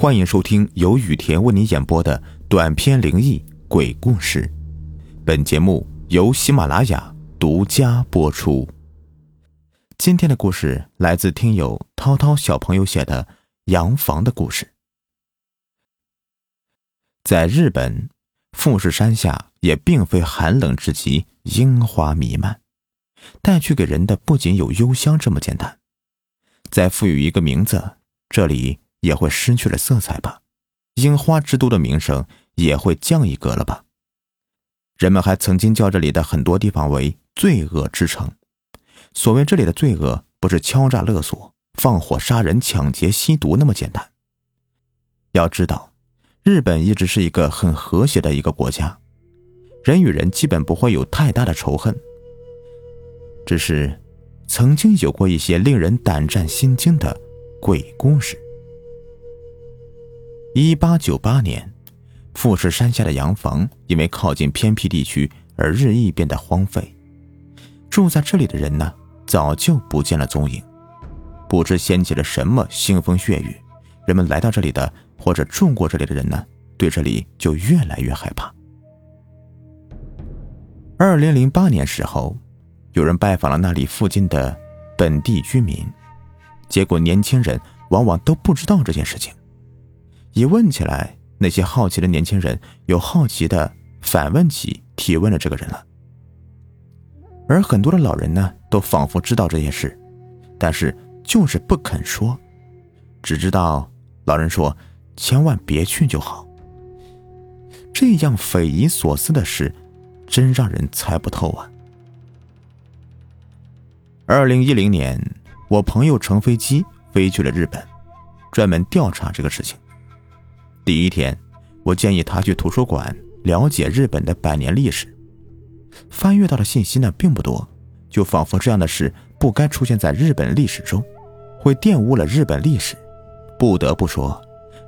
欢迎收听由雨田为你演播的短篇灵异鬼故事。本节目由喜马拉雅独家播出。今天的故事来自听友涛涛小朋友写的洋房的故事。在日本，富士山下也并非寒冷至极，樱花弥漫，带去给人的不仅有幽香这么简单，再赋予一个名字，这里。也会失去了色彩吧，樱花之都的名声也会降一格了吧。人们还曾经叫这里的很多地方为“罪恶之城”。所谓这里的罪恶，不是敲诈勒索、放火杀人、抢劫、吸毒那么简单。要知道，日本一直是一个很和谐的一个国家，人与人基本不会有太大的仇恨。只是，曾经有过一些令人胆战心惊的鬼故事。一八九八年，富士山下的洋房因为靠近偏僻地区而日益变得荒废。住在这里的人呢，早就不见了踪影。不知掀起了什么腥风血雨，人们来到这里的或者住过这里的人呢，对这里就越来越害怕。二零零八年时候，有人拜访了那里附近的本地居民，结果年轻人往往都不知道这件事情。一问起来，那些好奇的年轻人有好奇的反问起、提问了这个人了。而很多的老人呢，都仿佛知道这些事，但是就是不肯说，只知道老人说：“千万别去就好。”这样匪夷所思的事，真让人猜不透啊。二零一零年，我朋友乘飞机飞去了日本，专门调查这个事情。第一天，我建议他去图书馆了解日本的百年历史。翻阅到的信息呢并不多，就仿佛这样的事不该出现在日本历史中，会玷污了日本历史。不得不说，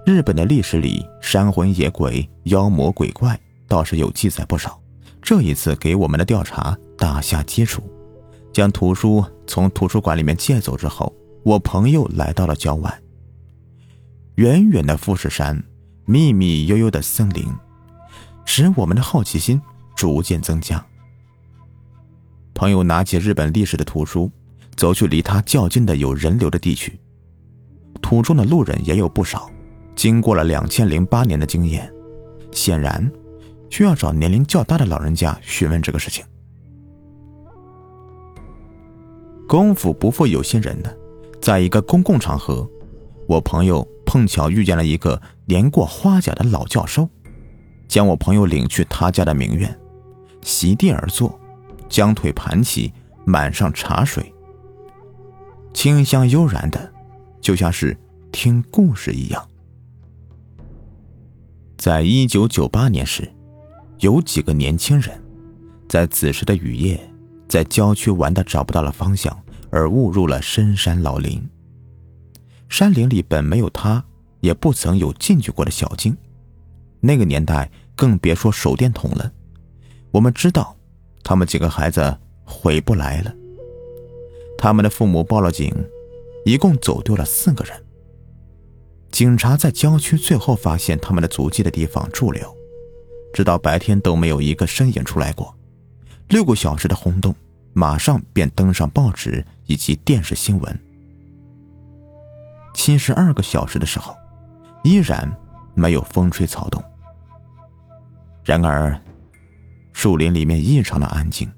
日本的历史里山魂野鬼、妖魔鬼怪倒是有记载不少。这一次给我们的调查打下基础，将图书从图书馆里面借走之后，我朋友来到了郊外，远远的富士山。密密悠悠的森林，使我们的好奇心逐渐增加。朋友拿起日本历史的图书，走去离他较近的有人流的地区。途中的路人也有不少，经过了两千零八年的经验，显然需要找年龄较大的老人家询问这个事情。功夫不负有心人呢，在一个公共场合，我朋友。碰巧遇见了一个年过花甲的老教授，将我朋友领去他家的名院，席地而坐，将腿盘起，满上茶水，清香悠然的，就像是听故事一样。在一九九八年时，有几个年轻人，在子时的雨夜，在郊区玩的找不到了方向，而误入了深山老林。山林里本没有他，也不曾有进去过的小径。那个年代更别说手电筒了。我们知道，他们几个孩子回不来了。他们的父母报了警，一共走丢了四个人。警察在郊区最后发现他们的足迹的地方驻留，直到白天都没有一个身影出来过。六个小时的轰动，马上便登上报纸以及电视新闻。七十二个小时的时候，依然没有风吹草动。然而，树林里面异常的安静，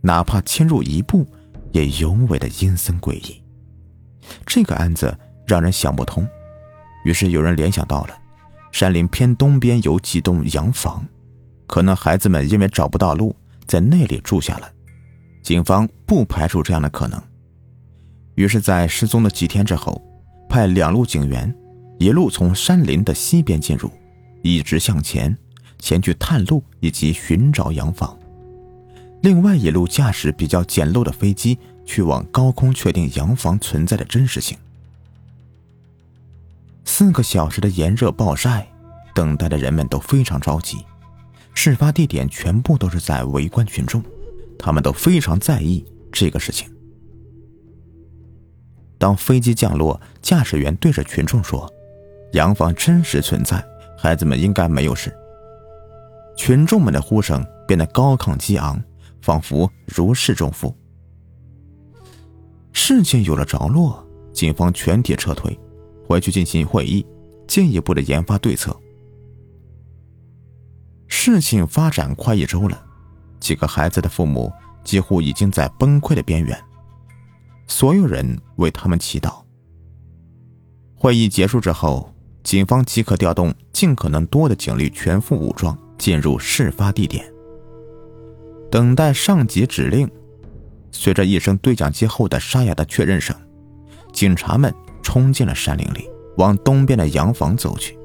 哪怕侵入一步，也尤为的阴森诡异。这个案子让人想不通，于是有人联想到了山林偏东边有几栋洋房，可能孩子们因为找不到路，在那里住下了。警方不排除这样的可能，于是，在失踪的几天之后。派两路警员，一路从山林的西边进入，一直向前，前去探路以及寻找洋房；另外一路驾驶比较简陋的飞机，去往高空确定洋房存在的真实性。四个小时的炎热暴晒，等待的人们都非常着急。事发地点全部都是在围观群众，他们都非常在意这个事情。当飞机降落，驾驶员对着群众说：“洋房真实存在，孩子们应该没有事。群众们的呼声变得高亢激昂，仿佛如释重负。事情有了着落，警方全体撤退，回去进行会议，进一步的研发对策。事情发展快一周了，几个孩子的父母几乎已经在崩溃的边缘，所有人为他们祈祷。会议结束之后，警方即刻调动尽可能多的警力，全副武装进入事发地点，等待上级指令。随着一声对讲机后的沙哑的确认声，警察们冲进了山林里，往东边的洋房走去。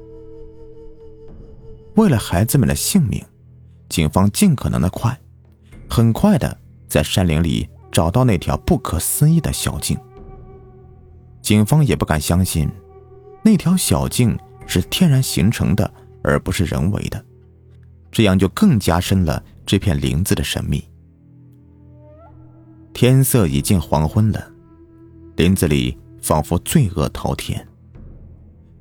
为了孩子们的性命，警方尽可能的快，很快的在山林里找到那条不可思议的小径。警方也不敢相信，那条小径是天然形成的，而不是人为的，这样就更加深了这片林子的神秘。天色已近黄昏了，林子里仿佛罪恶滔天。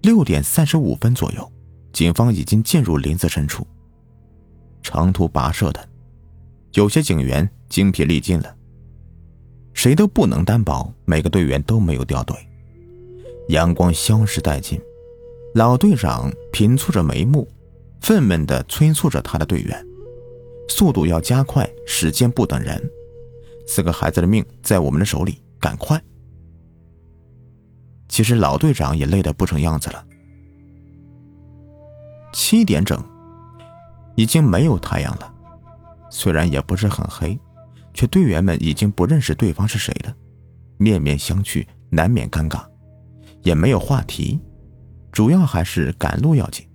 六点三十五分左右，警方已经进入林子深处。长途跋涉的，有些警员精疲力尽了。谁都不能担保每个队员都没有掉队。阳光消失殆尽，老队长平蹙着眉目，愤懑地催促着他的队员：“速度要加快，时间不等人。”四个孩子的命在我们的手里，赶快！其实老队长也累得不成样子了。七点整，已经没有太阳了，虽然也不是很黑，却队员们已经不认识对方是谁了，面面相觑，难免尴尬，也没有话题，主要还是赶路要紧。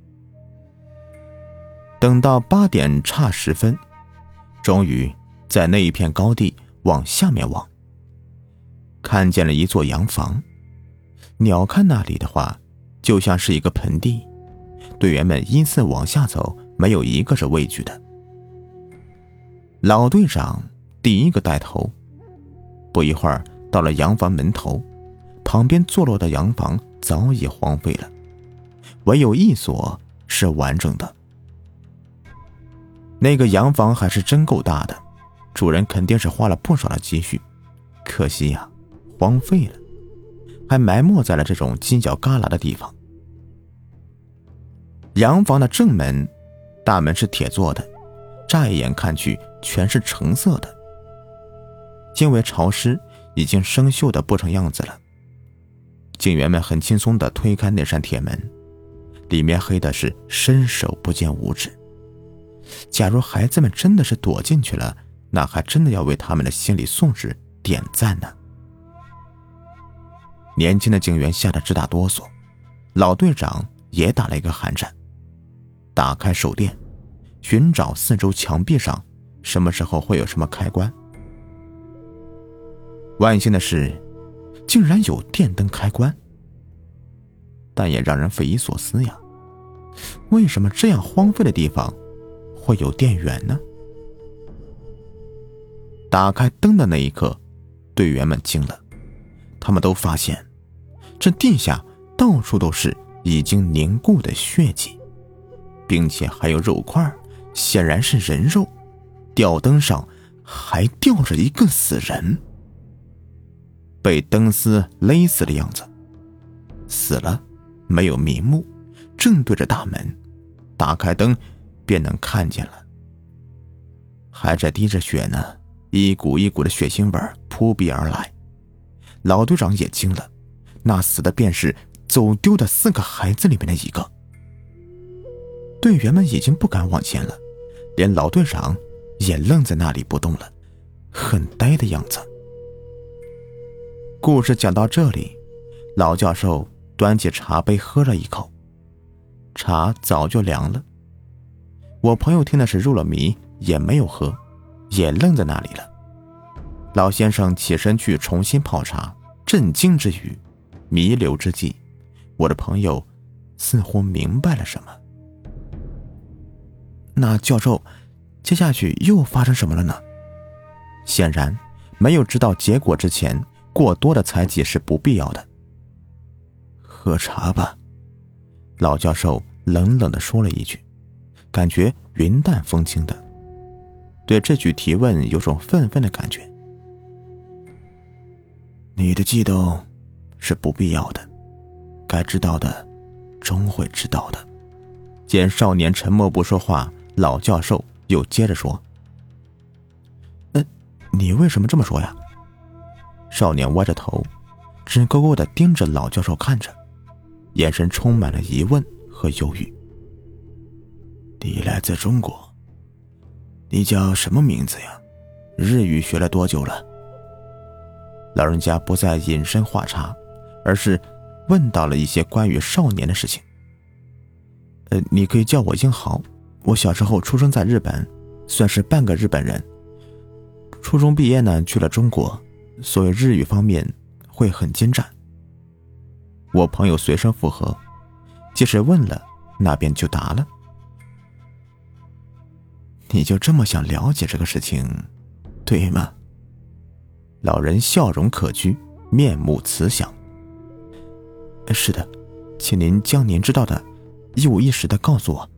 等到八点差十分，终于在那一片高地。往下面望，看见了一座洋房。鸟瞰那里的话，就像是一个盆地。队员们依次往下走，没有一个是畏惧的。老队长第一个带头。不一会儿，到了洋房门头，旁边坐落的洋房早已荒废了，唯有一所是完整的。那个洋房还是真够大的。主人肯定是花了不少的积蓄，可惜呀，荒废了，还埋没在了这种犄角旮旯的地方。洋房的正门，大门是铁做的，乍一眼看去全是橙色的，因为潮湿，已经生锈的不成样子了。警员们很轻松地推开那扇铁门，里面黑的是伸手不见五指。假如孩子们真的是躲进去了，那还真的要为他们的心理素质点赞呢。年轻的警员吓得直打哆嗦，老队长也打了一个寒颤，打开手电，寻找四周墙壁上什么时候会有什么开关。万幸的是，竟然有电灯开关，但也让人匪夷所思呀，为什么这样荒废的地方会有电源呢？打开灯的那一刻，队员们惊了，他们都发现，这地下到处都是已经凝固的血迹，并且还有肉块，显然是人肉。吊灯上还吊着一个死人，被灯丝勒死的样子，死了，没有瞑目，正对着大门。打开灯，便能看见了，还在滴着血呢。一股一股的血腥味扑鼻而来，老队长也惊了，那死的便是走丢的四个孩子里面的一个。队员们已经不敢往前了，连老队长也愣在那里不动了，很呆的样子。故事讲到这里，老教授端起茶杯喝了一口，茶早就凉了。我朋友听的是入了迷，也没有喝。也愣在那里了。老先生起身去重新泡茶，震惊之余，弥留之际，我的朋友似乎明白了什么。那教授，接下去又发生什么了呢？显然，没有知道结果之前，过多的猜忌是不必要的。喝茶吧。老教授冷冷的说了一句，感觉云淡风轻的。对这句提问有种愤愤的感觉。你的悸动是不必要的，该知道的终会知道的。见少年沉默不说话，老教授又接着说：“嗯，你为什么这么说呀？”少年歪着头，直勾勾的盯着老教授看着，眼神充满了疑问和犹豫。你来自中国，你叫什么名字呀？日语学了多久了？老人家不再引申话茬，而是问到了一些关于少年的事情。呃，你可以叫我英豪。我小时候出生在日本，算是半个日本人。初中毕业呢，去了中国，所以日语方面会很精湛。我朋友随声附和，即使问了，那边就答了。你就这么想了解这个事情，对吗？老人笑容可掬，面目慈祥。是的，请您将您知道的。一五一十的告诉我。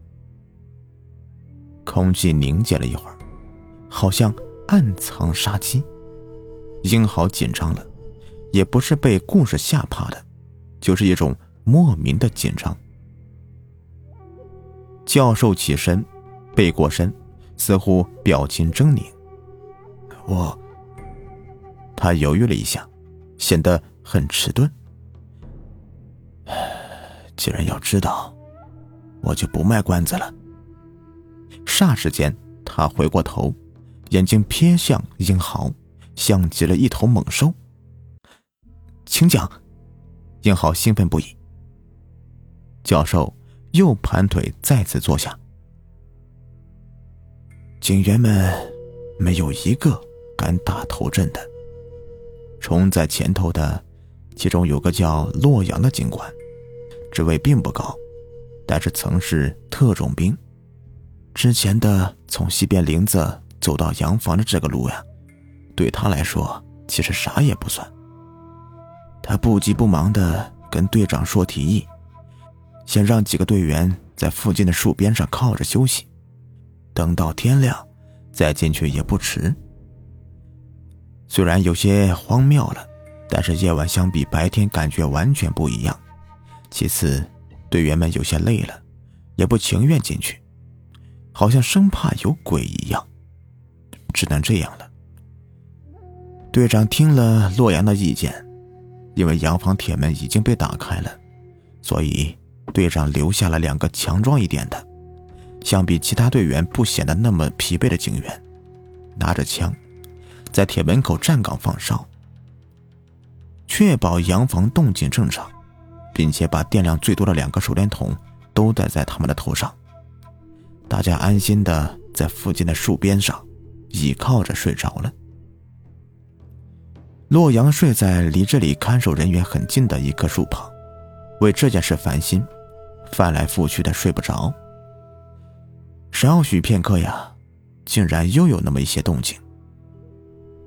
空气凝结了一会儿，好像暗藏杀机。英豪紧张了，也不是被故事吓怕的，就是一种莫名的紧张。教授起身，背过身，似乎表情狰狞。我，他犹豫了一下，显得很迟钝。既然要知道。我就不卖关子了。霎时间，他回过头，眼睛瞥向英豪，像极了一头猛兽。请讲，英豪兴奋不已。教授又盘腿再次坐下。警员们没有一个敢打头阵的。冲在前头的，其中有个叫洛阳的警官，职位并不高。但是曾是特种兵，之前的从西边林子走到洋房的这个路呀，对他来说其实啥也不算。他不急不忙的跟队长说提议，先让几个队员在附近的树边上靠着休息，等到天亮再进去也不迟。虽然有些荒谬了，但是夜晚相比白天感觉完全不一样。其次。队员们有些累了，也不情愿进去，好像生怕有鬼一样，只能这样了。队长听了洛阳的意见，因为洋房铁门已经被打开了，所以队长留下了两个强壮一点的，相比其他队员不显得那么疲惫的警员，拿着枪，在铁门口站岗放哨，确保洋房动静正常。并且把电量最多的两个手电筒都戴在他们的头上，大家安心的在附近的树边上倚靠着睡着了。洛阳睡在离这里看守人员很近的一棵树旁，为这件事烦心，翻来覆去的睡不着。少许片刻呀，竟然又有那么一些动静。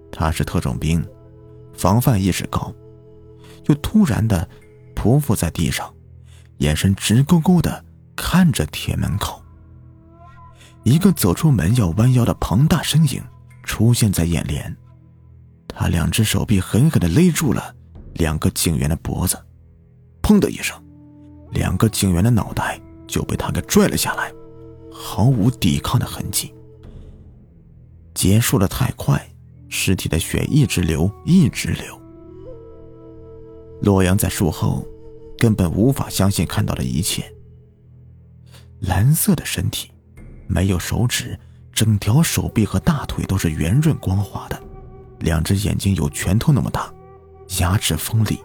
他是特种兵，防范意识高，又突然的。匍匐在地上，眼神直勾勾的看着铁门口。一个走出门要弯腰的庞大身影出现在眼帘，他两只手臂狠狠的勒住了两个警员的脖子，砰的一声，两个警员的脑袋就被他给拽了下来，毫无抵抗的痕迹。结束的太快，尸体的血一直流，一直流。洛阳在树后。根本无法相信看到的一切。蓝色的身体，没有手指，整条手臂和大腿都是圆润光滑的，两只眼睛有拳头那么大，牙齿锋利，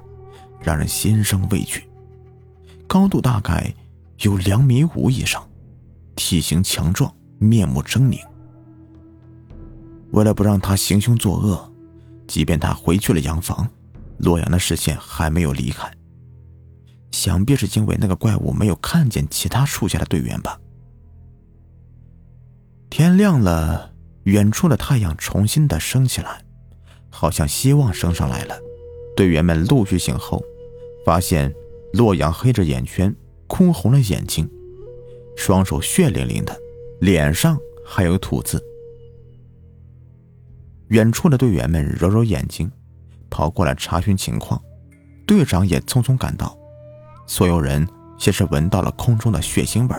让人心生畏惧。高度大概有两米五以上，体型强壮，面目狰狞。为了不让他行凶作恶，即便他回去了洋房，洛阳的视线还没有离开。想必是因为那个怪物没有看见其他树下的队员吧。天亮了，远处的太阳重新的升起来，好像希望升上来了。队员们陆续醒后，发现洛阳黑着眼圈，哭红了眼睛，双手血淋淋的，脸上还有土渍。远处的队员们揉揉眼睛，跑过来查询情况。队长也匆匆赶到，所有人先是闻到了空中的血腥味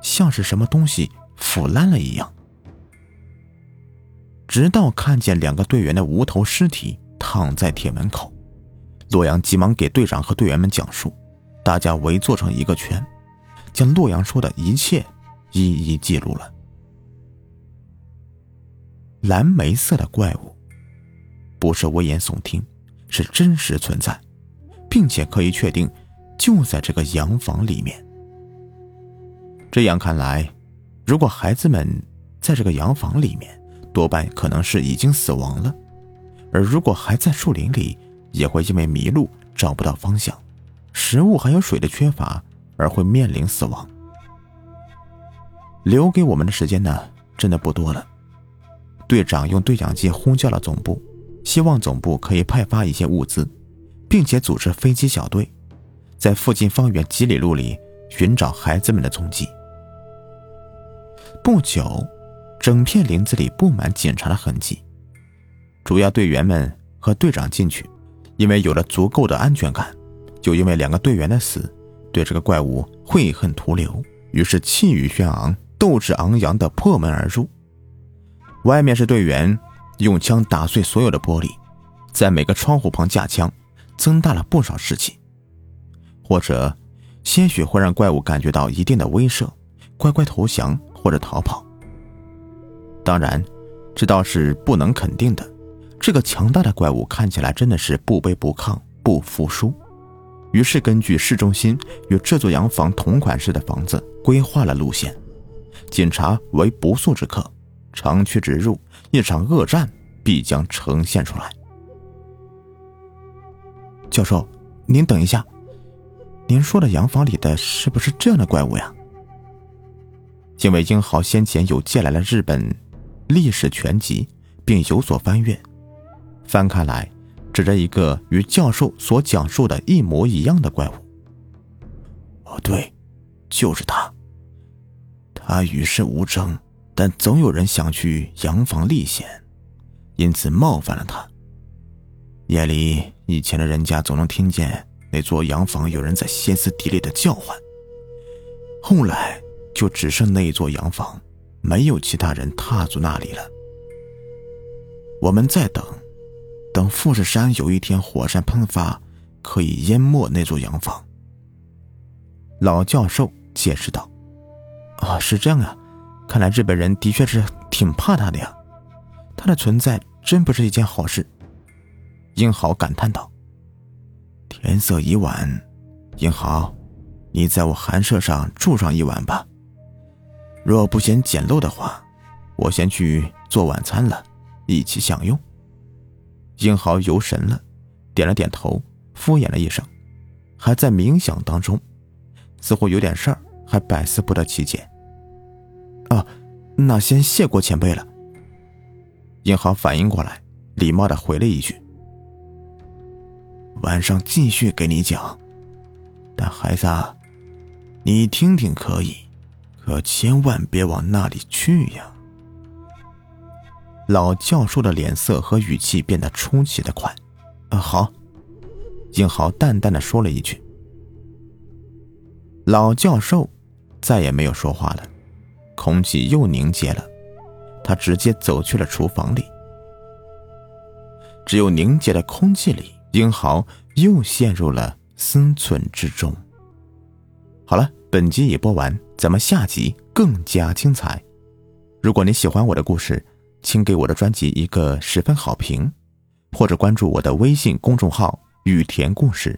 像是什么东西腐烂了一样。直到看见两个队员的无头尸体躺在铁门口，洛阳急忙给队长和队员们讲述，大家围坐成一个圈，将洛阳说的一切一一记录了。蓝莓色的怪物，不是危言耸听，是真实存在，并且可以确定就在这个洋房里面。这样看来，如果孩子们在这个洋房里面，多半可能是已经死亡了；而如果还在树林里，也会因为迷路找不到方向，食物还有水的缺乏而会面临死亡。留给我们的时间呢，真的不多了。队长用对讲机呼叫了总部，希望总部可以派发一些物资，并且组织飞机小队，在附近方圆几里路里寻找孩子们的踪迹。不久，整片林子里布满警察的痕迹。主要队员们和队长进去，因为有了足够的安全感，就因为两个队员的死，对这个怪物悔恨徒留，于是气宇轩昂、斗志昂扬地破门而入。外面是队员用枪打碎所有的玻璃，在每个窗户旁架枪，增大了不少士气。或者，鲜血会让怪物感觉到一定的威慑，乖乖投降或者逃跑。当然，这倒是不能肯定的。这个强大的怪物看起来真的是不卑不亢、不服输。于是，根据市中心与这座洋房同款式的房子规划了路线，警察为不速之客。长驱直入，一场恶战必将呈现出来。教授，您等一下，您说的洋房里的是不是这样的怪物呀？因为英豪先前有借来了日本历史全集，并有所翻阅，翻开来，指着一个与教授所讲述的一模一样的怪物。哦，对，就是他。他与世无争。但总有人想去洋房历险，因此冒犯了他。夜里，以前的人家总能听见那座洋房有人在歇斯底里的叫唤。后来，就只剩那一座洋房，没有其他人踏足那里了。我们在等，等富士山有一天火山喷发，可以淹没那座洋房。老教授解释道：“啊，是这样啊。”看来日本人的确是挺怕他的呀，他的存在真不是一件好事。英豪感叹道：“天色已晚，英豪，你在我寒舍上住上一晚吧。若不嫌简陋的话，我先去做晚餐了，一起享用。”英豪游神了，点了点头，敷衍了一声，还在冥想当中，似乎有点事儿，还百思不得其解。啊，那先谢过前辈了。英豪反应过来，礼貌的回了一句：“晚上继续给你讲，但孩子，你听听可以，可千万别往那里去呀。”老教授的脸色和语气变得出奇的快。啊，好。英豪淡淡的说了一句。老教授再也没有说话了。空气又凝结了，他直接走去了厨房里。只有凝结的空气里，英豪又陷入了思忖之中。好了，本集已播完，咱们下集更加精彩。如果你喜欢我的故事，请给我的专辑一个十分好评，或者关注我的微信公众号“雨田故事”。